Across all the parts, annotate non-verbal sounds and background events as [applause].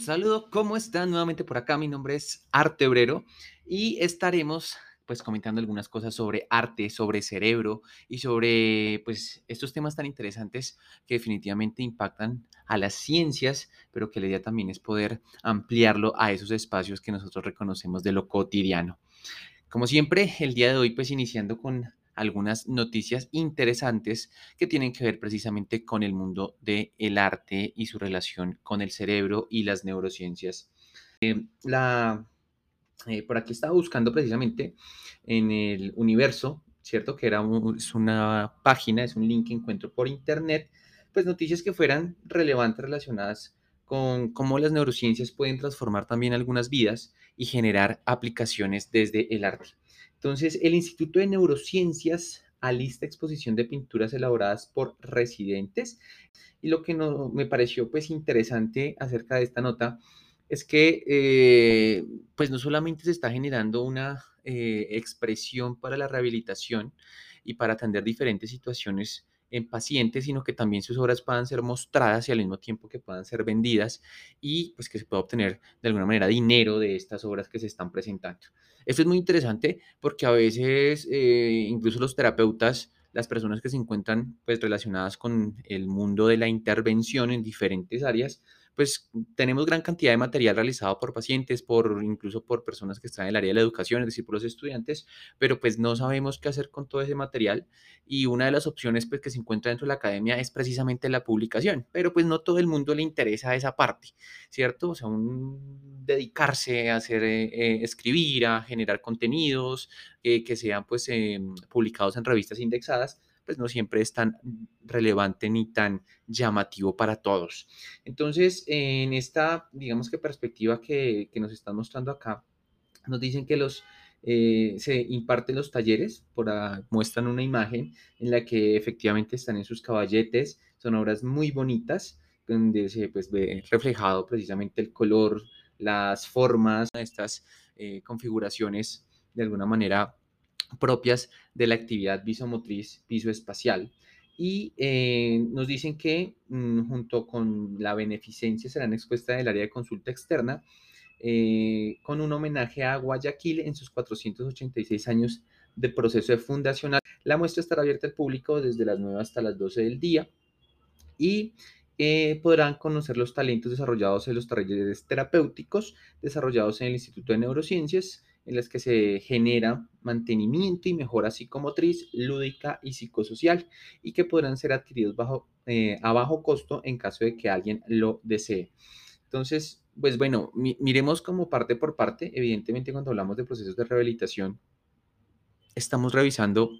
saludo, ¿cómo están? Nuevamente por acá, mi nombre es Arte Obrero y estaremos pues comentando algunas cosas sobre arte, sobre cerebro y sobre pues estos temas tan interesantes que definitivamente impactan a las ciencias, pero que la idea también es poder ampliarlo a esos espacios que nosotros reconocemos de lo cotidiano. Como siempre, el día de hoy pues iniciando con algunas noticias interesantes que tienen que ver precisamente con el mundo del el arte y su relación con el cerebro y las neurociencias. Eh, la, eh, por aquí estaba buscando precisamente en el universo, ¿cierto? Que era es una página, es un link que encuentro por internet, pues noticias que fueran relevantes relacionadas con cómo las neurociencias pueden transformar también algunas vidas y generar aplicaciones desde el arte. Entonces, el Instituto de Neurociencias alista exposición de pinturas elaboradas por residentes. Y lo que no, me pareció pues interesante acerca de esta nota es que eh, pues no solamente se está generando una eh, expresión para la rehabilitación y para atender diferentes situaciones en pacientes, sino que también sus obras puedan ser mostradas y al mismo tiempo que puedan ser vendidas y pues que se pueda obtener de alguna manera dinero de estas obras que se están presentando. Esto es muy interesante porque a veces eh, incluso los terapeutas, las personas que se encuentran pues relacionadas con el mundo de la intervención en diferentes áreas, pues tenemos gran cantidad de material realizado por pacientes, por incluso por personas que están en el área de la educación, es decir, por los estudiantes, pero pues no sabemos qué hacer con todo ese material y una de las opciones pues que se encuentra dentro de la academia es precisamente la publicación, pero pues no todo el mundo le interesa esa parte, ¿cierto? O sea, un dedicarse a hacer, eh, eh, escribir, a generar contenidos eh, que sean pues em, publicados en revistas indexadas, pues no siempre es tan relevante ni tan llamativo para todos. Entonces, en esta, digamos que perspectiva que, nos están mostrando acá, nos dicen que los, eh, se imparten los talleres, por, muestran una imagen en la que efectivamente están en sus caballetes, son obras muy bonitas, donde se pues, ve reflejado precisamente el color, las formas, estas eh, configuraciones de alguna manera propias de la actividad visomotriz visoespacial. Y eh, nos dicen que mm, junto con la beneficencia serán expuestas en el área de consulta externa eh, con un homenaje a Guayaquil en sus 486 años de proceso de fundacional. La muestra estará abierta al público desde las 9 hasta las 12 del día y eh, podrán conocer los talentos desarrollados en los talleres terapéuticos desarrollados en el Instituto de Neurociencias en las que se genera mantenimiento y mejora psicomotriz, lúdica y psicosocial y que podrán ser adquiridos eh, a bajo costo en caso de que alguien lo desee. Entonces, pues bueno, miremos como parte por parte. Evidentemente, cuando hablamos de procesos de rehabilitación, estamos revisando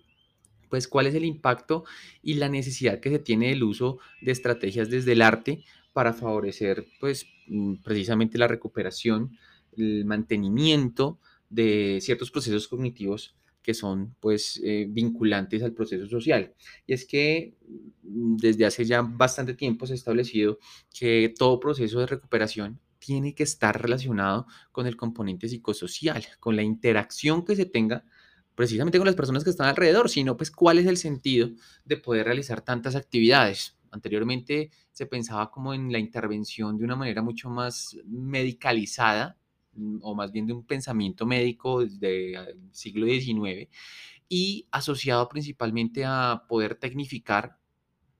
pues cuál es el impacto y la necesidad que se tiene del uso de estrategias desde el arte para favorecer pues mm, precisamente la recuperación, el mantenimiento de ciertos procesos cognitivos que son pues eh, vinculantes al proceso social. Y es que mm, desde hace ya bastante tiempo se ha establecido que todo proceso de recuperación tiene que estar relacionado con el componente psicosocial, con la interacción que se tenga precisamente con las personas que están alrededor, sino pues cuál es el sentido de poder realizar tantas actividades. Anteriormente se pensaba como en la intervención de una manera mucho más medicalizada, o más bien de un pensamiento médico desde el siglo XIX y asociado principalmente a poder tecnificar,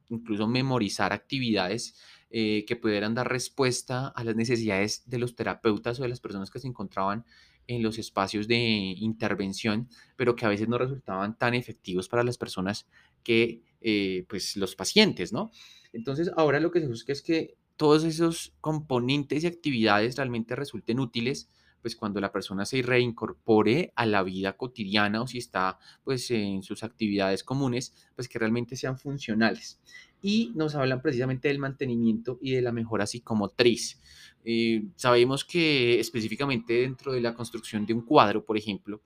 incluso memorizar actividades eh, que pudieran dar respuesta a las necesidades de los terapeutas o de las personas que se encontraban en los espacios de intervención, pero que a veces no resultaban tan efectivos para las personas que eh, pues los pacientes, ¿no? Entonces ahora lo que se busca es que todos esos componentes y actividades realmente resulten útiles pues cuando la persona se reincorpore a la vida cotidiana o si está pues en sus actividades comunes, pues que realmente sean funcionales. Y nos hablan precisamente del mantenimiento y de la mejora psicomotriz. Eh, sabemos que específicamente dentro de la construcción de un cuadro, por ejemplo,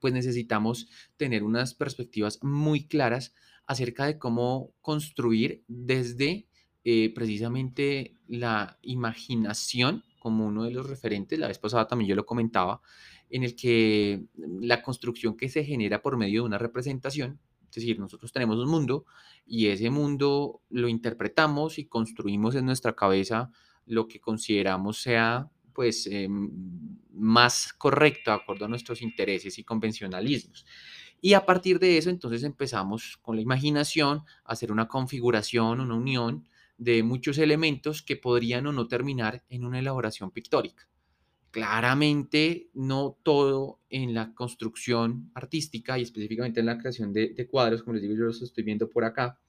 pues necesitamos tener unas perspectivas muy claras acerca de cómo construir desde eh, precisamente la imaginación como uno de los referentes, la vez pasada también yo lo comentaba, en el que la construcción que se genera por medio de una representación, es decir, nosotros tenemos un mundo y ese mundo lo interpretamos y construimos en nuestra cabeza lo que consideramos sea pues em, más correcto de acuerdo a nuestros intereses y convencionalismos. Y a partir de eso, entonces empezamos con la imaginación a hacer una configuración, una unión de muchos elementos que podrían o no terminar en una elaboración pictórica. Claramente, no todo en la construcción artística y específicamente en la creación de, cuadros, como les digo, yo los estoy viendo por acá,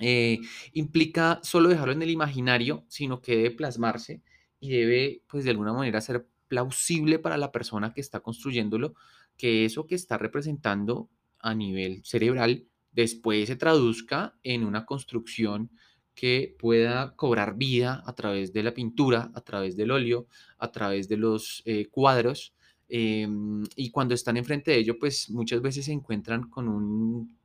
eh, implica solo dejarlo en el imaginario, sino que debe plasmarse y debe, pues de alguna manera, ser plausible para la persona que está construyéndolo, que eso que está representando a nivel cerebral después se traduzca en una construcción que pueda cobrar vida a través de la pintura, a través del óleo, a través de los eh, cuadros. Em, y cuando están enfrente de ello, pues muchas veces se encuentran con un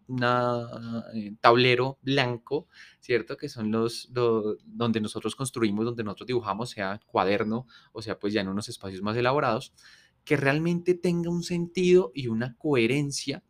eh, tablero blanco, ¿cierto? Que son los, donde nosotros construimos, donde nosotros dibujamos, sea cuaderno, o sea, pues ya en unos espacios más elaborados, que realmente tenga un sentido y una coherencia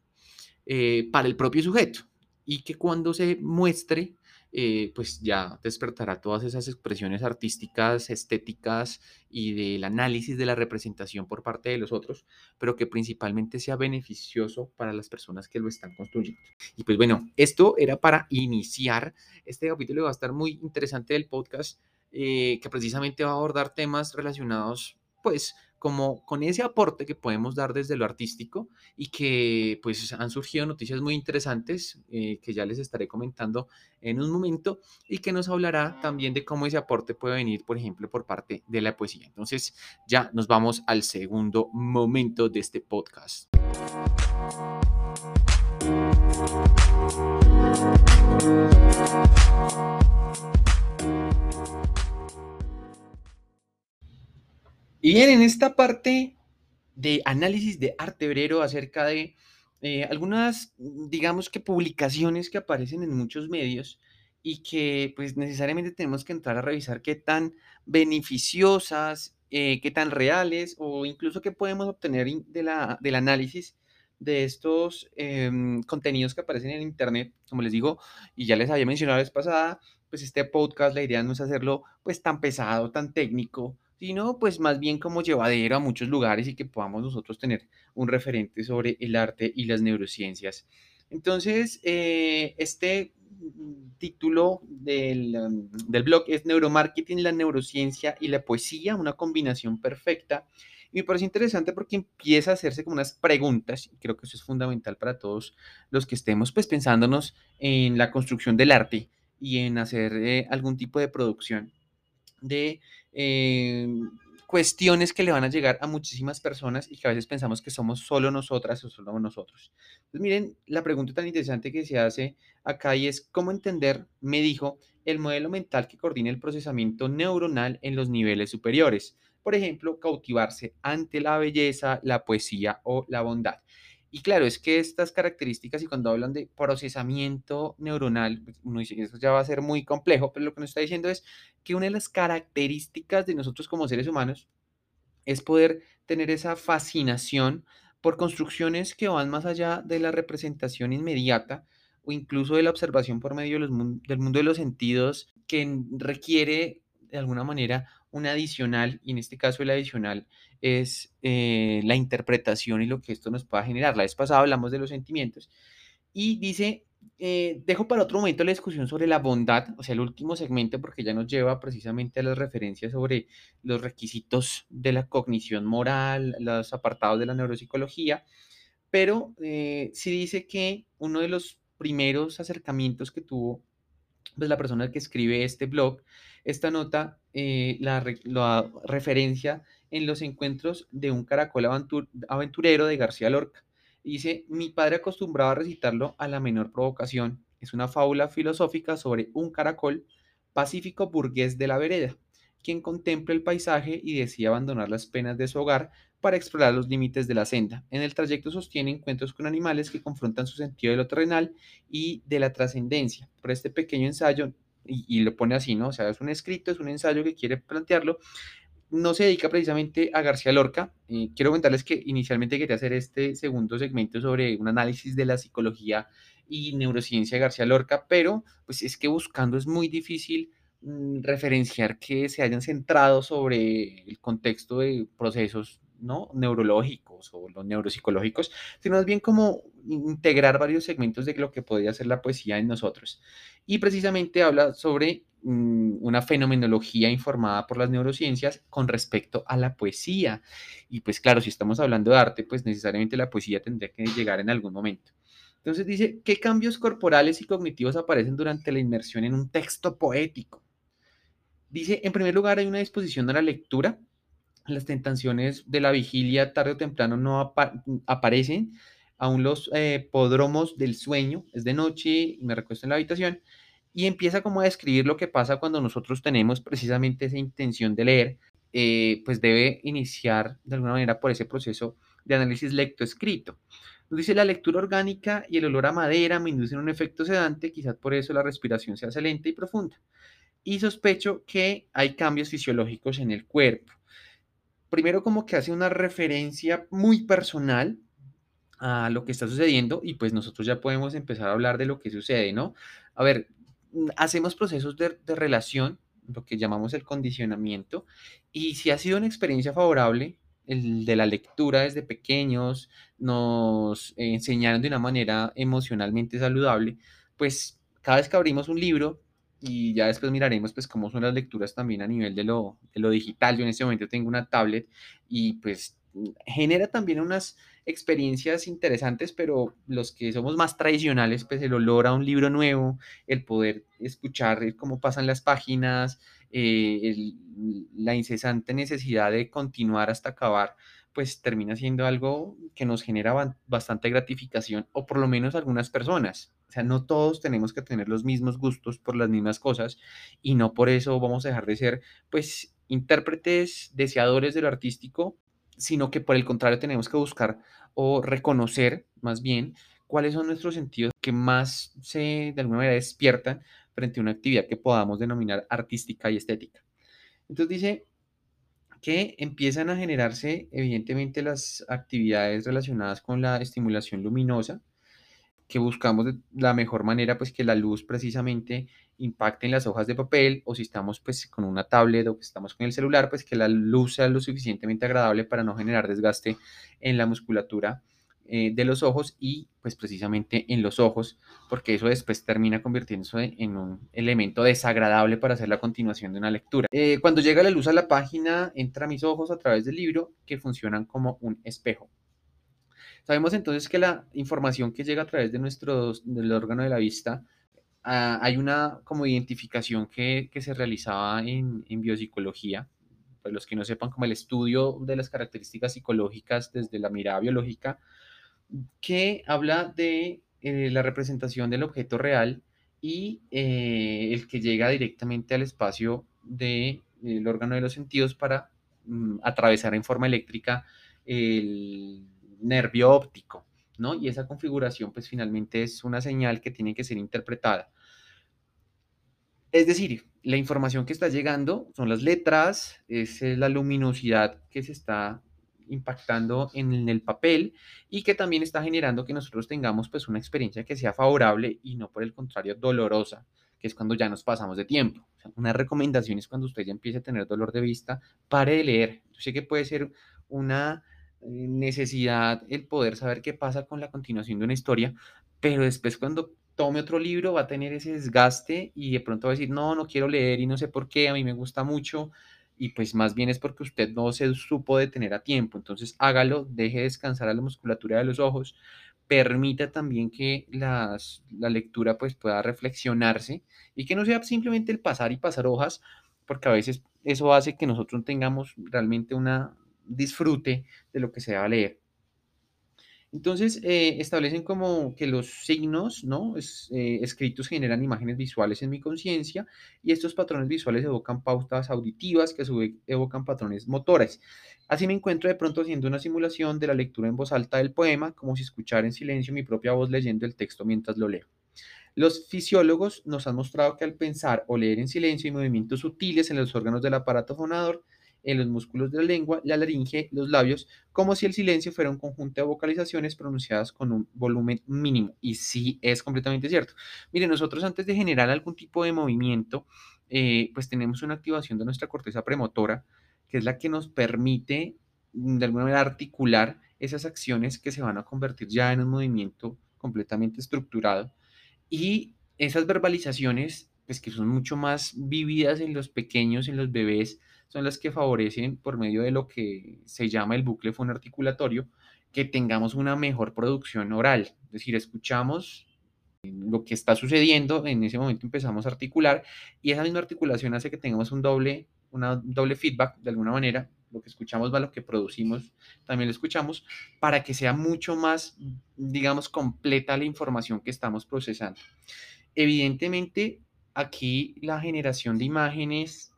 eh, para el propio sujeto y que cuando se muestre eh, pues ya despertará todas esas expresiones artísticas, estéticas y del análisis de la representación por parte de los otros, pero que principalmente sea beneficioso para las personas que lo están construyendo. Y pues bueno, esto era para iniciar este capítulo, va a estar muy interesante del podcast, eh, que precisamente va a abordar temas relacionados pues como con ese aporte que podemos dar desde lo artístico y que pues han surgido noticias muy interesantes eh, que ya les estaré comentando en un momento y que nos hablará también de cómo ese aporte puede venir, por ejemplo, por parte de la poesía. Entonces ya nos vamos al segundo momento de este podcast. Y bien, en esta parte de análisis de arte obrero acerca de eh, algunas, digamos que publicaciones que aparecen en muchos medios y que pues necesariamente tenemos que entrar a revisar qué tan beneficiosas, eh, qué tan reales o incluso qué podemos obtener de la, del análisis de estos em, contenidos que aparecen en Internet. Como les digo, y ya les había mencionado la vez pasada, pues este podcast, la idea no es hacerlo pues tan pesado, tan técnico, sino pues más bien como llevadero a muchos lugares y que podamos nosotros tener un referente sobre el arte y las neurociencias. Entonces, eh, este título del, um, del, blog es Neuromarketing, la neurociencia y la poesía, una combinación perfecta. Y me parece interesante porque empieza a hacerse como unas preguntas, y creo que eso es fundamental para todos los que estemos pues pensándonos en la construcción del arte y en hacer eh, algún tipo de producción de em, cuestiones que le van a llegar a muchísimas personas y que a veces pensamos que somos solo nosotras o solo nosotros. Pues miren, la pregunta tan interesante que se hace acá y es cómo entender, me dijo, el modelo mental que coordina el procesamiento neuronal en los niveles superiores. Por ejemplo, cautivarse ante la belleza, la poesía o la bondad. Y claro, es que estas características, y cuando hablan de procesamiento neuronal, pues, uno dice que eso ya va a ser muy complejo, pero lo que nos está diciendo es que una de las características de nosotros como seres humanos es poder tener esa fascinación por construcciones que van más allá de la representación inmediata o incluso de la observación por medio del mundo de los sentidos que requiere de alguna manera un adicional, y en este caso el adicional es eh, la interpretación y lo que esto nos pueda generar. La vez pasada hablamos de los sentimientos y dice, eh, dejo para otro momento la discusión sobre la bondad, o sea, el último segmento, porque ya nos lleva precisamente a las referencias sobre los requisitos de la cognición moral, los apartados de la neuropsicología, pero eh, sí dice que uno de los primeros acercamientos que tuvo pues, la persona que escribe este blog, esta nota, la, la referencia en los encuentros de un caracol aventurero de García Lorca. Dice, mi padre acostumbraba a recitarlo a la menor provocación. Es una fábula filosófica sobre un caracol pacífico burgués de la vereda, quien contempla el paisaje y decide abandonar las penas de su hogar para explorar los límites de la senda. En el trayecto sostiene encuentros con animales que confrontan su sentido de lo terrenal y de la trascendencia. Por este pequeño ensayo, y, lo pone así, ¿no? O sea, es un escrito, es un ensayo que quiere plantearlo, no se dedica precisamente a García Lorca. Eh, quiero comentarles que inicialmente quería hacer este segundo segmento sobre un análisis de la psicología y neurociencia de García Lorca, pero pues es que buscando es muy difícil mm, referenciar que se hayan centrado sobre el contexto de procesos ¿no? neurológicos o los neuropsicológicos, sino más bien como integrar varios segmentos de lo que podría ser la poesía en nosotros. Y precisamente habla sobre mm, una fenomenología informada por las neurociencias con respecto a la poesía. Y pues claro, si estamos hablando de arte, pues necesariamente la poesía tendría que llegar en algún momento. Entonces dice, ¿qué cambios corporales y cognitivos aparecen durante la inmersión en un texto poético? Dice, en primer lugar, hay una disposición a la lectura. Las tentaciones de la vigilia tarde o temprano no aparecen. Aún los eh, podromos del sueño, es de noche me recuesto en la habitación, y empieza como a describir lo que pasa cuando nosotros tenemos precisamente esa intención de leer, eh, pues debe iniciar de alguna manera por ese proceso de análisis lecto-escrito. Nos dice la lectura orgánica y el olor a madera me inducen un efecto sedante, quizás por eso la respiración se hace lenta y profunda. Y sospecho que hay cambios fisiológicos en el cuerpo. Primero como que hace una referencia muy personal a lo que está sucediendo y pues nosotros ya podemos empezar a hablar de lo que sucede, ¿no? A ver, mm, hacemos procesos de, de relación, lo que llamamos el condicionamiento, y si ha sido una experiencia favorable, el de la lectura desde pequeños, nos enseñaron de una manera emocionalmente saludable, pues cada vez que abrimos un libro y ya después miraremos pues cómo son las lecturas también a nivel de lo, digital. Yo en este momento tengo una tablet y pues genera también unas experiencias interesantes, pero los que somos más tradicionales, pues el olor a un libro nuevo, el poder escuchar cómo pasan las páginas, eh, la incesante necesidad de continuar hasta acabar, pues termina siendo algo que nos genera bastante gratificación, o por lo menos algunas personas. O sea, no todos tenemos que tener los mismos gustos por las mismas cosas y no por eso vamos a dejar de ser, pues, intérpretes, deseadores de lo artístico, sino que por el contrario tenemos que buscar o reconocer más bien cuáles son nuestros sentidos que más se de alguna manera despiertan frente a una actividad que podamos denominar artística y estética. Entonces dice que empiezan a generarse evidentemente las actividades relacionadas con la estimulación luminosa, que buscamos de la mejor manera pues que la luz precisamente impacte en las hojas de papel o si estamos pues con una tablet o que estamos con el celular pues que la luz sea lo suficientemente agradable para no generar desgaste en la musculatura eh, de los ojos y pues precisamente en los ojos, porque eso después termina convirtiéndose en un elemento desagradable para hacer la continuación de una lectura. Eh, cuando llega la luz a la página, entra mis ojos a través del libro que funcionan como un espejo. Sabemos entonces que la información que llega a través de nuestro, del órgano de la vista, ah, hay una como identificación que, que se realizaba en, en biopsicología, pues los que no sepan como el estudio de las características psicológicas desde la mirada biológica, que habla de eh, la representación del objeto real y eh, el que llega directamente al espacio del órgano de los sentidos para mm, atravesar en forma eléctrica el nervio óptico, ¿no? Y esa configuración pues finalmente es una señal que tiene que ser interpretada. Es decir, la información que está llegando son las letras, es la luminosidad que se está impactando en el papel y que también está generando que nosotros tengamos pues una experiencia que sea favorable y no por el contrario dolorosa, que es cuando ya nos pasamos de tiempo. una recomendación es cuando usted ya empiece a tener dolor de vista, pare de leer. Sé que puede ser una eh, necesidad el poder saber qué pasa con la continuación de una historia, pero después cuando tome otro libro va a tener ese desgaste y de pronto va a decir, no, no quiero leer y no sé por qué, a mí me gusta mucho, y pues más bien es porque usted no se supo detener a tiempo. Entonces hágalo, deje descansar a la musculatura de los ojos, permita también que las, la lectura pues pueda reflexionarse y que no sea simplemente el pasar y pasar hojas, porque a veces eso hace que nosotros tengamos realmente una disfrute de lo que se va a leer. Entonces, eh, establecen como que los signos ¿no? Eh, escritos generan imágenes visuales en mi conciencia y estos patrones visuales evocan pautas auditivas que a su vez evocan patrones motores. Así me encuentro de pronto haciendo una simulación de la lectura en voz alta del poema, como si escuchara en silencio mi propia voz leyendo el texto mientras lo leo. Los fisiólogos nos han mostrado que al pensar o leer en silencio hay movimientos sutiles en los órganos del aparato fonador en los músculos de la lengua, la laringe, los labios, como si el silencio fuera un conjunto de vocalizaciones pronunciadas con un volumen mínimo. Y sí es completamente cierto. Miren, nosotros antes de generar algún tipo de movimiento, eh, pues tenemos una activación de nuestra corteza premotora, que es la que nos permite mm, de alguna manera articular esas acciones que se van a convertir ya en un movimiento completamente estructurado. Y esas verbalizaciones, pues que son mucho más vividas en los pequeños, en los bebés, son las que favorecen por medio de lo que se llama el bucle fonoarticulatorio, que tengamos una mejor producción oral. Es decir, escuchamos lo que está sucediendo, en ese momento empezamos a articular y esa misma articulación hace que tengamos un doble, doble feedback de alguna manera. Lo que escuchamos va lo que producimos, también lo escuchamos, para que sea mucho más, digamos, completa la información que estamos procesando. Evidentemente, aquí la generación de imágenes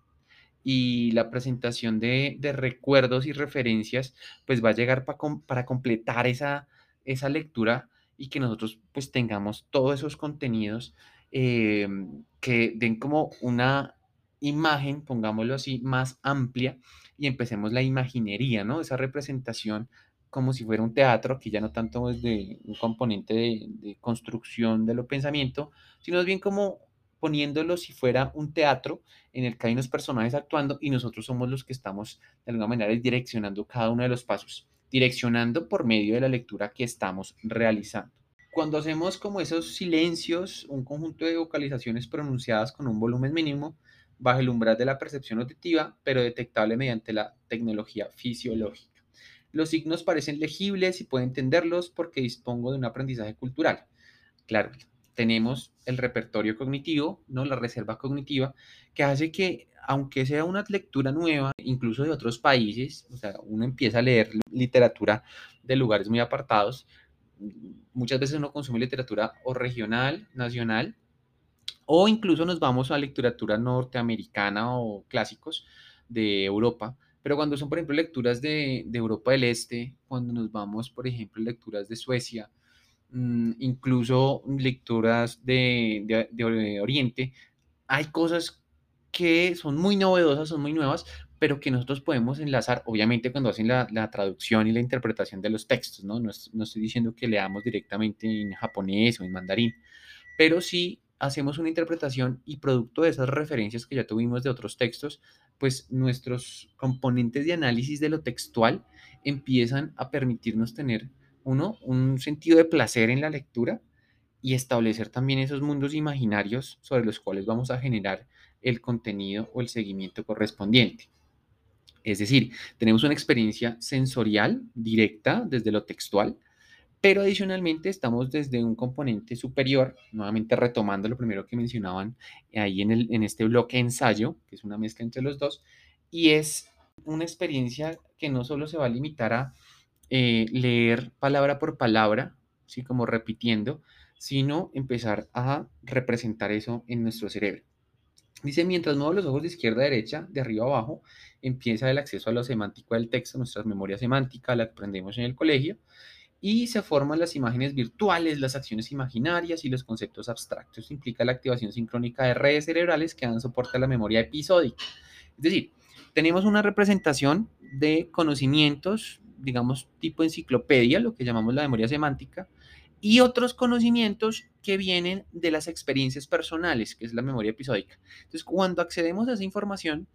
y la presentación de, recuerdos y referencias, pues va a llegar para completar esa, esa lectura y que nosotros pues tengamos todos esos contenidos em, que den como una imagen, pongámoslo así, más amplia y empecemos la imaginería, ¿no? Esa representación como si fuera un teatro, que ya no tanto es de un componente de, de construcción de lo pensamiento, sino bien como poniéndolo si fuera un teatro en el que hay unos personajes actuando y nosotros somos los que estamos de alguna manera direccionando cada uno de los pasos, direccionando por medio de la lectura que estamos realizando. Cuando hacemos como esos silencios, un conjunto de vocalizaciones pronunciadas con un volumen mínimo, bajo el umbral de la percepción auditiva, pero detectable mediante la tecnología fisiológica. Los signos parecen legibles y puedo entenderlos porque dispongo de un aprendizaje cultural. Claro, tenemos el repertorio cognitivo, ¿no? la reserva cognitiva, que hace que, aunque sea una lectura nueva, incluso de otros países, o sea, uno empieza a leer literatura de lugares muy apartados, muchas veces uno consume literatura o regional, nacional, o incluso nos vamos a literatura norteamericana o clásicos de Europa, pero cuando son, por ejemplo, lecturas de, de Europa del Este, cuando nos vamos, por ejemplo, lecturas de Suecia, incluso lecturas de, de, Oriente, hay cosas que son muy novedosas, son muy nuevas, pero que nosotros podemos enlazar, obviamente cuando hacen la, la traducción y la interpretación de los textos, ¿no? ¿no? No, estoy diciendo que leamos directamente en japonés o en mandarín, pero sí hacemos una interpretación y producto de esas referencias que ya tuvimos de otros textos, pues nuestros componentes de análisis de lo textual empiezan a permitirnos tener uno, un sentido de placer en la lectura y establecer también esos mundos imaginarios sobre los cuales vamos a generar el contenido o el seguimiento correspondiente. Es decir, tenemos una experiencia sensorial directa desde lo textual, pero adicionalmente estamos desde un componente superior, nuevamente retomando lo primero que mencionaban ahí en, el, en este bloque ensayo, que es una mezcla entre los dos, y es una experiencia que no solo se va a limitar a eh, leer palabra por palabra, ¿sí? como repitiendo, sino empezar a representar eso en nuestro cerebro. Dice, mientras muevo los ojos de izquierda a derecha, de arriba a abajo, empieza el acceso a lo semántico del texto, nuestra memoria semántica, la aprendemos en el colegio, y se forman las imágenes virtuales, las acciones imaginarias y los conceptos abstractos. Implica la activación sincrónica de redes cerebrales que dan soporte a la memoria episódica. Es decir, tenemos una representación de conocimientos digamos, tipo enciclopedia, lo que llamamos la memoria semántica, y otros conocimientos que vienen de las experiencias personales, que es la memoria episódica. Entonces, cuando accedemos a esa información,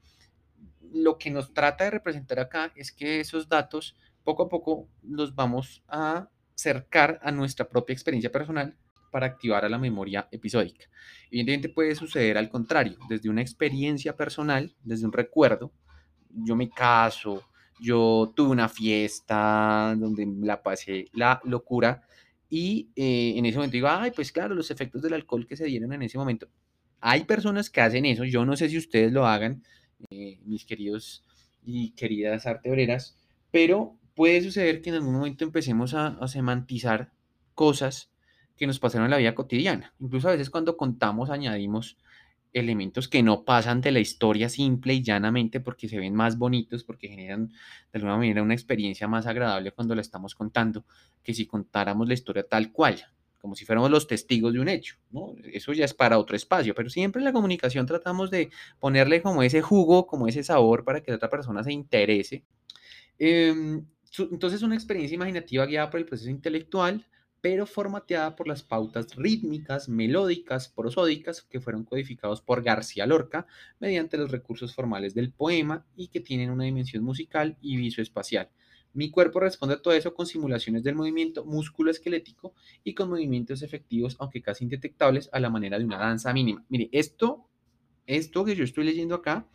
lo que nos trata de representar acá es que esos datos poco a poco los vamos a acercar a nuestra propia experiencia personal para activar a la memoria episódica. Evidentemente puede suceder al contrario, desde una experiencia personal, desde un recuerdo, yo me caso, yo tuve una fiesta donde la pasé la locura y eh, en ese momento digo, ay, pues claro, los efectos del alcohol que se dieron en ese momento. Hay personas que hacen eso, yo no sé si ustedes lo hagan, eh, mis queridos y queridas artebreras, pero puede suceder que en algún momento empecemos a semantizar cosas que nos pasaron en la vida cotidiana. Incluso a veces cuando contamos añadimos elementos que no pasan de la historia simple y llanamente porque se ven más bonitos, porque generan de alguna manera una experiencia más agradable cuando la estamos contando, que si contáramos la historia tal cual, como si fuéramos los testigos de un hecho, ¿no? Eso ya es para otro espacio, pero siempre en la comunicación tratamos de ponerle como ese jugo, como ese sabor para que la otra persona se interese. Em, entonces, una experiencia imaginativa guiada por el proceso intelectual pero formateada por las pautas rítmicas, melódicas, prosódicas que fueron codificados por García Lorca mediante los recursos formales del poema y que tienen una dimensión musical y visoespacial. Mi cuerpo responde a todo eso con simulaciones del movimiento músculo esquelético y con movimientos efectivos, aunque casi indetectables, a la manera de una danza mínima. Mire, esto, esto que yo estoy leyendo acá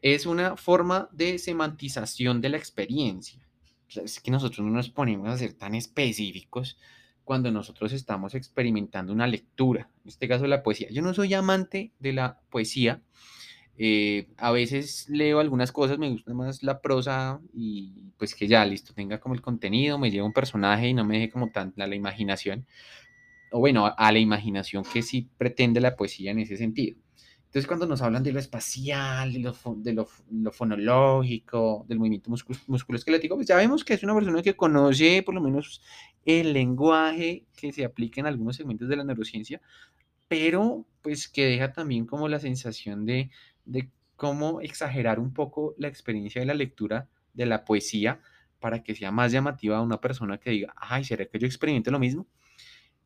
es una forma de semantización de la experiencia. Es que nosotros no nos ponemos a ser tan específicos cuando nosotros estamos experimentando una lectura, en este caso la poesía. Yo no soy amante de la poesía, eh, a veces leo algunas cosas, me gusta más la prosa y pues que ya listo, tenga como el contenido, me lleve un personaje y no me deje como tan a la imaginación, o bueno, a la imaginación que sí pretende la poesía en ese sentido. Entonces, cuando nos hablan de lo espacial, de lo, de lo, fonológico, del movimiento musculoesquelético, pues ya vemos que es una persona que conoce por lo menos el lenguaje que se aplica en algunos segmentos de la neurociencia, pero pues que deja también como la sensación de, de cómo exagerar un poco la experiencia de la lectura de la poesía para que sea más llamativa a una persona que diga, ay, ¿será que yo experimento lo mismo?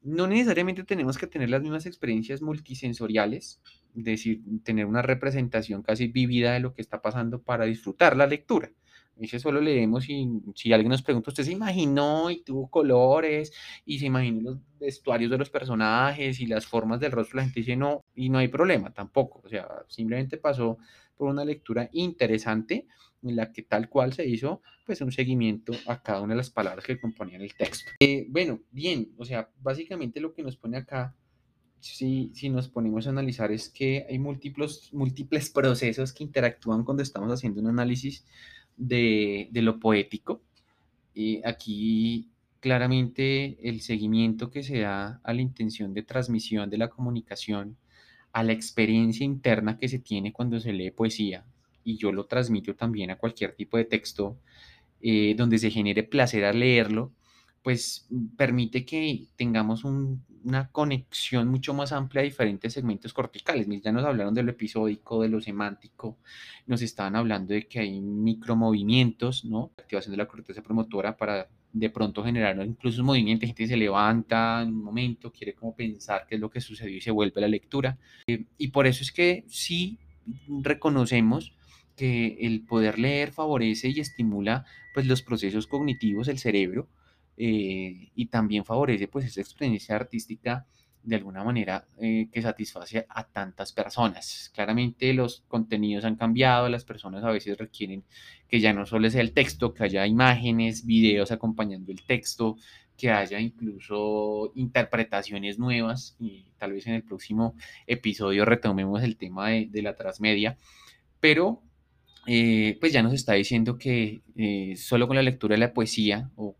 No necesariamente tenemos que tener las mismas experiencias multisensoriales, es decir, tener una representación casi vívida de lo que está pasando para disfrutar la lectura. Ese solo leemos y si alguien nos pregunta, ¿usted se imaginó y tuvo colores y se imaginó los vestuarios de los personajes y las formas del rostro? La gente dice no y no hay problema tampoco. O sea, simplemente pasó por una lectura interesante en la que tal cual se hizo pues un seguimiento a cada una de las palabras que componían el texto. Eh, bueno, bien, o sea, básicamente lo que nos pone acá, si, si nos ponemos a analizar, es que hay múltiples, múltiples [laughs] procesos que interactúan cuando estamos haciendo un análisis de, de lo poético. Y aquí claramente el seguimiento que se da a la intención de transmisión de la comunicación, a la experiencia interna que se tiene cuando se lee poesía, y yo lo transmito también a cualquier tipo de texto eh, donde se genere placer al leerlo, pues permite que tengamos una conexión mucho más amplia a diferentes segmentos corticales. Ya nos hablaron de lo episódico, de lo semántico, nos estaban hablando de que hay micromovimientos, ¿no? Activación de la corteza promotora para de pronto generar incluso un movimiento, gente se levanta en un momento, quiere como pensar qué es lo que sucedió y se vuelve a la lectura. Eh, y por eso es que sí reconocemos que el poder leer favorece y estimula pues los procesos cognitivos del cerebro eh, y también favorece pues esa experiencia artística de alguna manera eh, que satisface a tantas personas. Claramente los contenidos han cambiado, las personas a veces requieren que ya no solo sea el texto, que haya imágenes, videos acompañando el texto, que haya incluso interpretaciones nuevas y tal vez en el próximo episodio retomemos el tema de, de la transmedia, pero eh, pues ya nos está diciendo que eh, solo con la lectura de la poesía o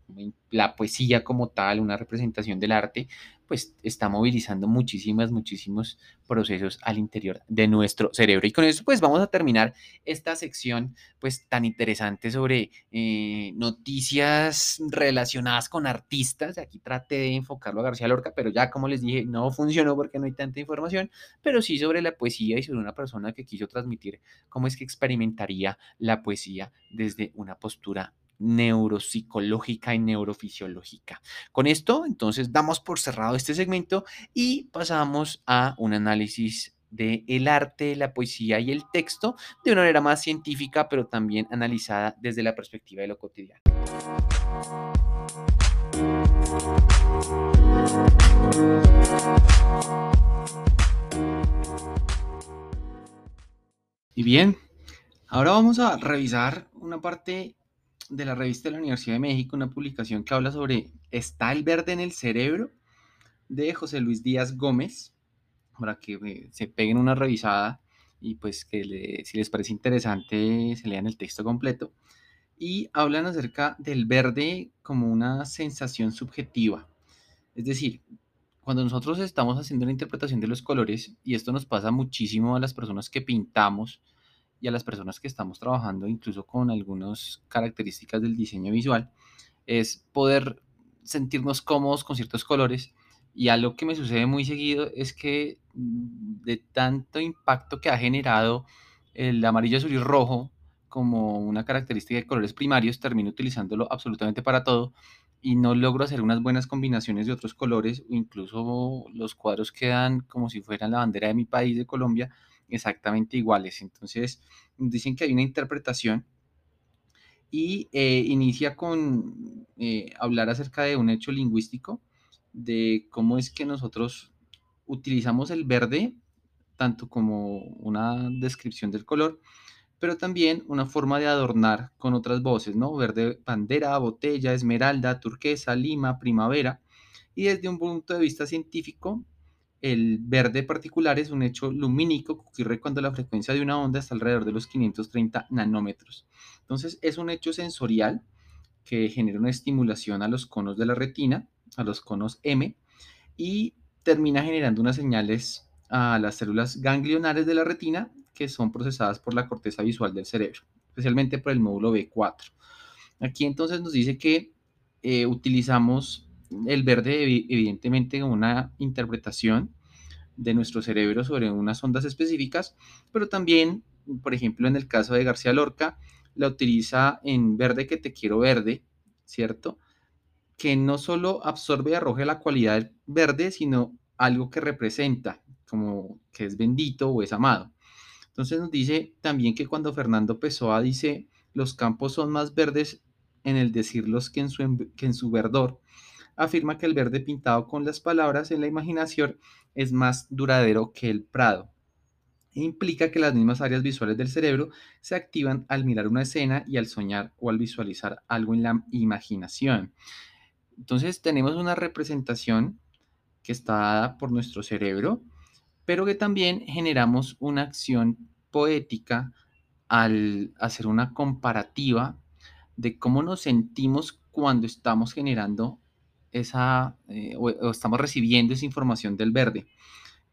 la poesía como tal, una representación del arte, pues está movilizando muchísimas, muchísimos procesos al interior de nuestro cerebro. Y con eso pues vamos a terminar esta sección pues tan interesante sobre eh, noticias relacionadas con artistas. Aquí traté de enfocarlo a García Lorca, pero ya como les dije, no funcionó porque no hay tanta información, pero sí sobre la poesía y sobre una persona que quiso transmitir cómo es que experimentaría la poesía desde una postura neuropsicológica y neurofisiológica. Con esto, entonces, damos por cerrado este segmento y pasamos a un análisis del el arte, la poesía y el texto de una manera más científica, pero también analizada desde la perspectiva de lo cotidiano. Y bien, ahora vamos a revisar una parte de la revista de la Universidad de México, una publicación que habla sobre ¿Está el verde en el cerebro? de José Luis Díaz Gómez, para que eh, se peguen una revisada y pues que si les parece interesante se lean el texto completo. Y hablan acerca del verde como una sensación subjetiva. Es decir, cuando nosotros estamos haciendo la interpretación de los colores, y esto nos pasa muchísimo a las personas que pintamos, y a las personas que estamos trabajando incluso con algunas características del diseño visual, es poder sentirnos cómodos con ciertos colores. Y algo que me sucede muy seguido es que mm, de tanto impacto que ha generado el amarillo, azul y rojo como una característica de colores primarios, termino utilizándolo absolutamente para todo y no logro hacer unas buenas combinaciones de otros colores incluso los cuadros quedan como si fueran la bandera de mi país, de Colombia, exactamente iguales. Entonces, dicen que hay una interpretación y eh, inicia con eh, hablar acerca de un hecho lingüístico, de cómo es que nosotros utilizamos el verde tanto como una descripción del color, pero también una forma de adornar con otras voces, ¿no? Verde, bandera, botella, esmeralda, turquesa, lima, primavera. Y desde un punto de vista científico, el verde particular es un hecho lumínico que ocurre cuando la frecuencia de una onda está alrededor de los 530 nanómetros. Entonces, es un hecho sensorial que genera una estimulación a los conos de la retina, a los conos M, y termina generando unas señales a las células ganglionares de la retina que son procesadas por la corteza visual del cerebro, especialmente por el módulo B4. Aquí entonces nos dice que eh, utilizamos el verde evidentemente una interpretación de nuestro cerebro sobre unas ondas específicas, pero también, por ejemplo, en el caso de García Lorca, la utiliza en verde que te quiero verde, ¿cierto? Que no solo absorbe y arroja la cualidad verde, sino algo que representa, como que es bendito o es amado. Entonces nos dice también que cuando Fernando Pessoa dice los campos son más verdes en el decirlos su, que en su verdor, afirma que el verde pintado con las palabras en la imaginación es más duradero que el prado. E implica que las mismas áreas visuales del cerebro se activan al mirar una escena y al soñar o al visualizar algo en la imaginación. Entonces tenemos una representación que está dada por nuestro cerebro, pero que también generamos una acción poética al hacer una comparativa de cómo nos sentimos cuando estamos generando eh, o, estamos recibiendo esa información del verde.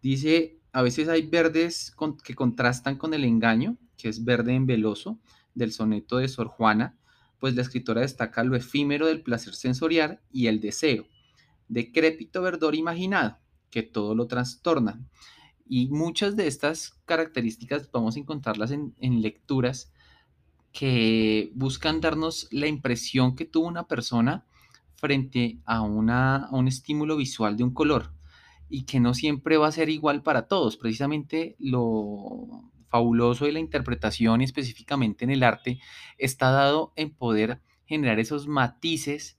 Dice, a veces hay verdes que contrastan con el engaño, que es verde en veloso, del soneto de Sor Juana, pues la escritora destaca lo efímero del placer sensorial y el deseo, decrépito verdor imaginado, que todo lo trastorna. Y muchas de estas características vamos a encontrarlas en, lecturas que buscan darnos la impresión que tuvo una persona frente a, una, un estímulo visual de un color y que no siempre va a ser igual para todos. Precisamente lo fabuloso de la interpretación y específicamente en el arte está dado en poder generar esos matices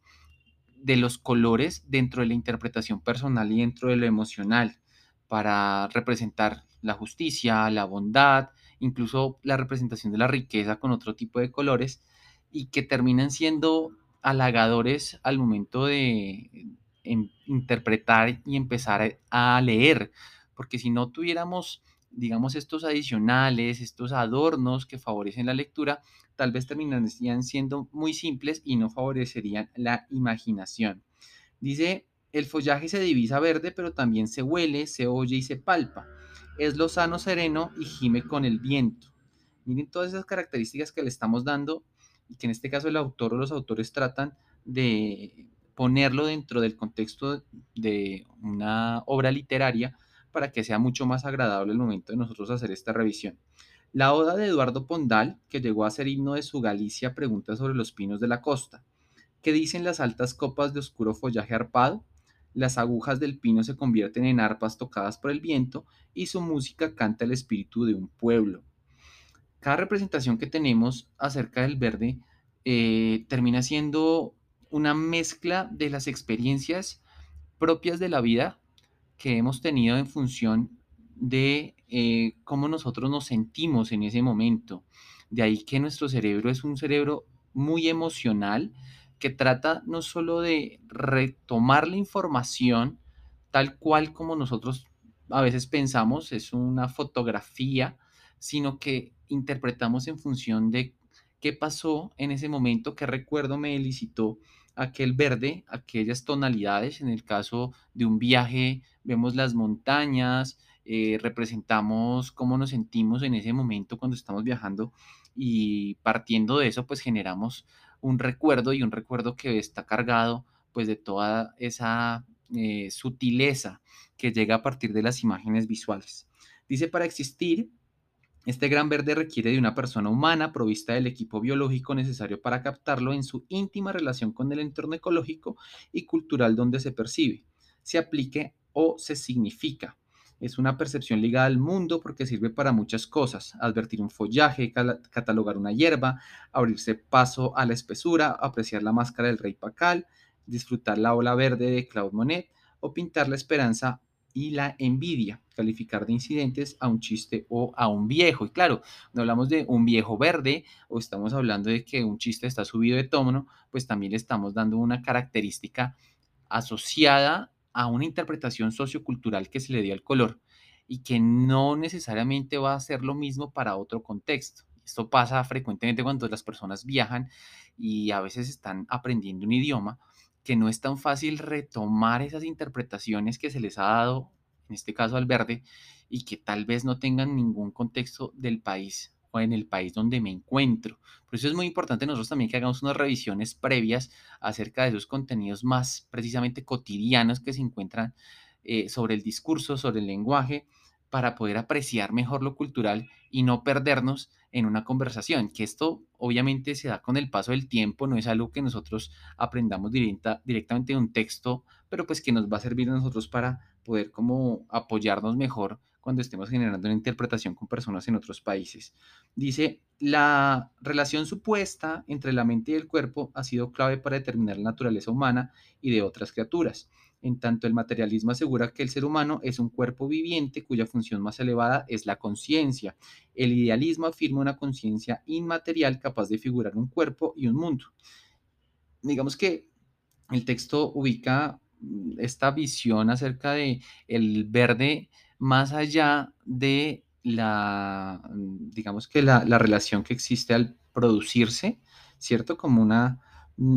de los colores dentro de la interpretación personal y dentro de lo emocional para representar la justicia, la bondad, incluso la representación de la riqueza con otro tipo de colores y que terminan siendo halagadores al momento de interpretar y empezar a leer, porque si no tuviéramos, digamos, estos adicionales, estos adornos que favorecen la lectura, tal vez terminarían siendo muy simples y no favorecerían la imaginación. Dice el follaje se divisa verde, pero también se huele, se oye y se palpa. Es lozano sereno y gime con el viento. Miren todas esas características que le estamos dando y que en este caso el autor o los autores tratan de ponerlo dentro del contexto de una obra literaria para que sea mucho más agradable el momento de nosotros hacer esta revisión. La oda de Eduardo Pondal, que llegó a ser himno de su Galicia, pregunta sobre los pinos de la costa. ¿Qué dicen las altas copas de oscuro follaje arpado? las agujas del pino se convierten en arpas tocadas por el viento y su música canta el espíritu de un pueblo. Cada representación que tenemos acerca del verde eh, termina siendo una mezcla de las experiencias propias de la vida que hemos tenido en función de eh, cómo nosotros nos sentimos en ese momento. De ahí que nuestro cerebro es un cerebro muy emocional que trata no solo de retomar la información tal cual como nosotros a veces pensamos, es una fotografía, sino que interpretamos en función de qué pasó en ese momento, qué recuerdo me elicitó aquel verde, aquellas tonalidades. En el caso de un viaje, vemos las montañas, eh, representamos cómo nos sentimos en ese momento cuando estamos viajando y partiendo de eso, pues generamos un recuerdo y un recuerdo que está cargado pues de toda esa eh, sutileza que llega a partir de las imágenes visuales. Dice, para existir Este gran verde requiere de una persona humana provista del equipo biológico necesario para captarlo en su íntima relación con el entorno ecológico y cultural donde se percibe, se aplique o se significa. Es una percepción ligada al mundo porque sirve para muchas cosas. Advertir un follaje, catalogar una hierba, abrirse paso a la espesura, apreciar la máscara del rey Pacal, disfrutar la ola verde de Claude Monet o pintar la esperanza y la envidia, calificar de incidentes a un chiste o a un viejo. Y claro, no hablamos de un viejo verde o estamos hablando de que un chiste está subido de tono, pues también le estamos dando una característica asociada a una interpretación sociocultural que se le dio al color y que no necesariamente va a ser lo mismo para otro contexto. Esto pasa frecuentemente cuando las personas viajan y a veces están aprendiendo un idioma que no es tan fácil retomar esas interpretaciones que se les ha dado, en este caso al verde, y que tal vez no tengan ningún contexto del país o en el país donde me encuentro. Por eso es muy importante nosotros también que hagamos unas revisiones previas acerca de esos contenidos más precisamente cotidianos que se encuentran eh, sobre el discurso, sobre el lenguaje, para poder apreciar mejor lo cultural y no perdernos en una conversación, que esto obviamente se da con el paso del tiempo, no es algo que nosotros aprendamos directa, directamente de un texto, pero pues que nos va a servir a nosotros para poder como apoyarnos mejor cuando estemos generando una interpretación con personas en otros países. Dice, la relación supuesta entre la mente y el cuerpo ha sido clave para determinar la naturaleza humana y de otras criaturas en tanto el materialismo asegura que el ser humano es un cuerpo viviente cuya función más elevada es la conciencia. El idealismo afirma una conciencia inmaterial capaz de figurar un cuerpo y un mundo. Digamos que el texto ubica mm, esta visión acerca de el verde más allá de la, mm, digamos que la, la relación que existe al producirse, ¿cierto? Como una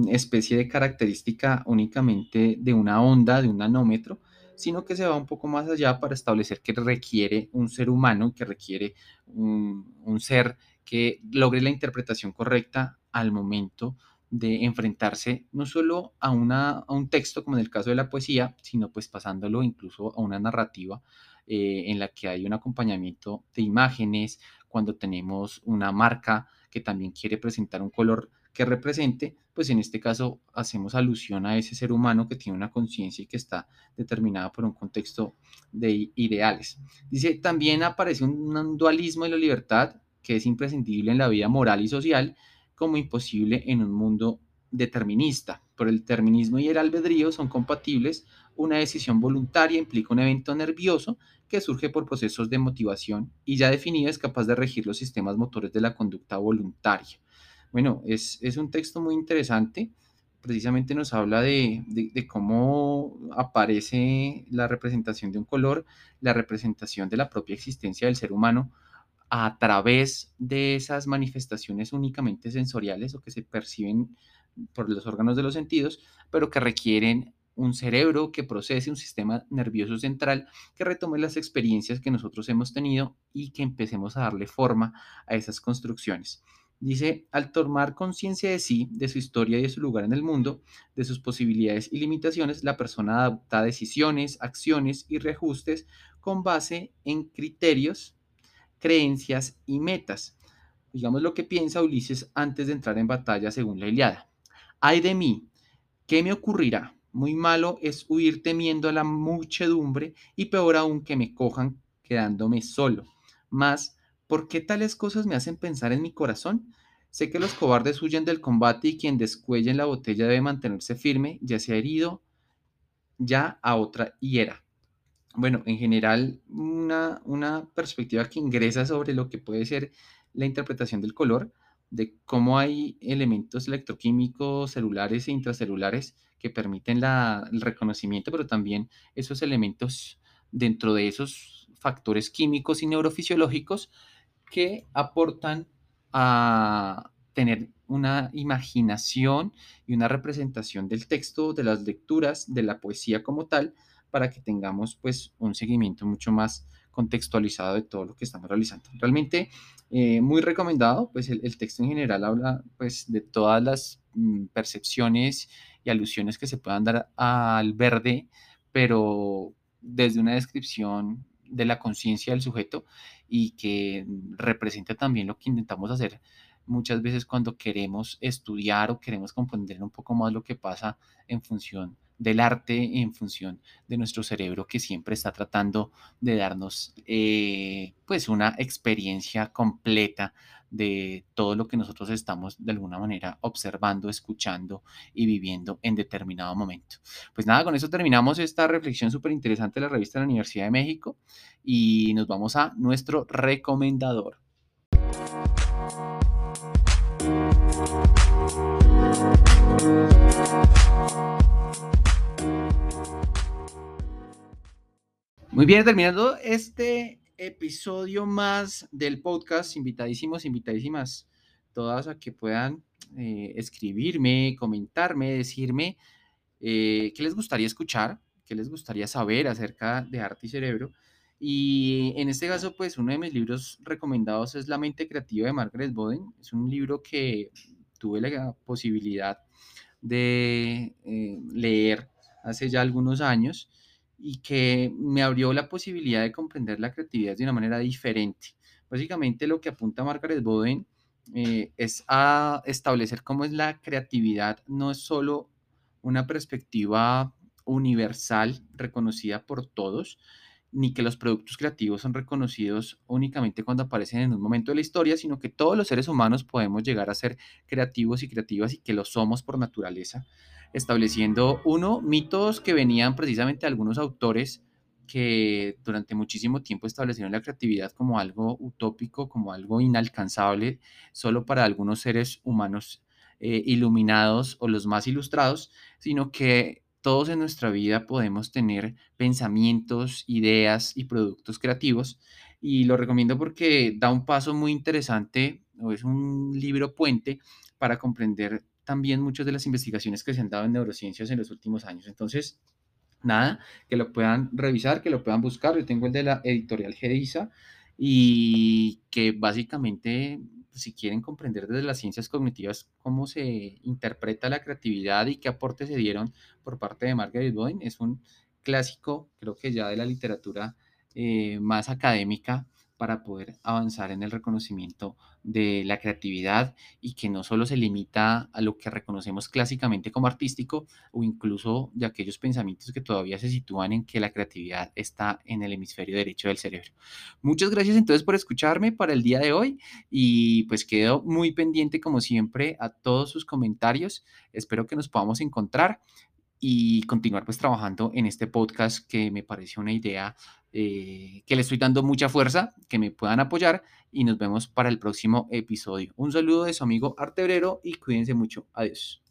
especie de característica únicamente de una onda, de un nanómetro, sino que se va un poco más allá para establecer que requiere un ser humano, que requiere un, un ser que logre la interpretación correcta al momento de enfrentarse no solo a, una, a un texto como en el caso de la poesía, sino pues pasándolo incluso a una narrativa eh, en la que hay un acompañamiento de imágenes, cuando tenemos una marca que también quiere presentar un color que represente, pues en este caso hacemos alusión a ese ser humano que tiene una conciencia y que está determinada por un contexto de ideales. Dice, también aparece un dualismo de la libertad que es imprescindible en la vida moral y social, como imposible en un mundo determinista. Por el determinismo y el albedrío son compatibles. Una decisión voluntaria implica un evento nervioso que surge por procesos de motivación y ya definido es capaz de regir los sistemas motores de la conducta voluntaria. Bueno, es, un texto muy interesante. Precisamente nos habla de, cómo aparece la representación de un color, la representación de la propia existencia del ser humano a través de esas manifestaciones únicamente sensoriales o que se perciben por los órganos de los sentidos, pero que requieren un cerebro que procese un sistema nervioso central que retome las experiencias que nosotros hemos tenido y que empecemos a darle forma a esas construcciones. Dice, al tomar conciencia de sí, de su historia y de su lugar en el mundo, de sus posibilidades y limitaciones, la persona adopta decisiones, acciones y reajustes con base en criterios, creencias y metas. Digamos lo que piensa Ulises antes de entrar en batalla según la Iliada. Ay de mí, ¿qué me ocurrirá? Muy malo es huir temiendo a la muchedumbre y peor aún que me cojan quedándome solo. Más ¿Por qué tales cosas me hacen pensar en mi corazón? Sé que los cobardes huyen del combate y quien descuelle en la botella debe mantenerse firme, ya sea herido, ya a otra hiera. Bueno, en general, una, una perspectiva que ingresa sobre lo que puede ser la interpretación del color, de cómo hay elementos electroquímicos, celulares e intracelulares que permiten el reconocimiento, pero también esos elementos dentro de esos factores químicos y neurofisiológicos que aportan a tener una imaginación y una representación del texto, de las lecturas, de la poesía como tal, para que tengamos pues un seguimiento mucho más contextualizado de todo lo que estamos realizando. Realmente eh, muy recomendado, pues el, texto en general habla pues de todas las mm, percepciones y alusiones que se puedan dar al verde, pero desde una descripción de la conciencia del sujeto y que representa también lo que intentamos hacer muchas veces cuando queremos estudiar o queremos comprender un poco más lo que pasa en función del arte, en función de nuestro cerebro que siempre está tratando de darnos eh, pues una experiencia completa de todo lo que nosotros estamos de alguna manera observando, escuchando y viviendo en determinado momento. Pues nada, con eso terminamos esta reflexión súper interesante de la revista de la Universidad de México y nos vamos a nuestro recomendador. Muy bien, terminando este episodio más del podcast, invitadísimos, invitadísimas todas a que puedan eh, escribirme, comentarme, decirme eh, qué les gustaría escuchar, qué les gustaría saber acerca de arte y cerebro. Y en este caso, pues uno de mis libros recomendados es La mente creativa de Margaret Boden. Es un libro que tuve la posibilidad de eh, leer hace ya algunos años y que me abrió la posibilidad de comprender la creatividad de una manera diferente. Básicamente lo que apunta Margaret Boden eh, es a establecer cómo es la creatividad, no es solo una perspectiva universal reconocida por todos, ni que los productos creativos son reconocidos únicamente cuando aparecen en un momento de la historia, sino que todos los seres humanos podemos llegar a ser creativos y creativas y que lo somos por naturaleza, estableciendo, uno, mitos que venían precisamente de algunos autores que durante muchísimo tiempo establecieron la creatividad como algo utópico, como algo inalcanzable, solo para algunos seres humanos eh, iluminados o los más ilustrados, sino que todos en nuestra vida podemos tener pensamientos, ideas y productos creativos. Y lo recomiendo porque da un paso muy interesante, o es un libro puente para comprender también muchas de las investigaciones que se han dado en neurociencias en los últimos años. Entonces, nada, que lo puedan revisar, que lo puedan buscar. Yo tengo el de la editorial Gedisa y que básicamente si quieren comprender desde las ciencias cognitivas cómo se interpreta la creatividad y qué aportes se dieron por parte de Margaret Bowen, es un clásico, creo que ya de la literatura eh, más académica para poder avanzar en el reconocimiento de la creatividad y que no solo se limita a lo que reconocemos clásicamente como artístico o incluso de aquellos pensamientos que todavía se sitúan en que la creatividad está en el hemisferio derecho del cerebro. Muchas gracias entonces por escucharme para el día de hoy y pues quedo muy pendiente como siempre a todos sus comentarios. Espero que nos podamos encontrar y continuar pues trabajando en este podcast que me parece una idea eh, que le estoy dando mucha fuerza, que me puedan apoyar y nos vemos para el próximo episodio. Un saludo de su amigo Artebrero y cuídense mucho. Adiós.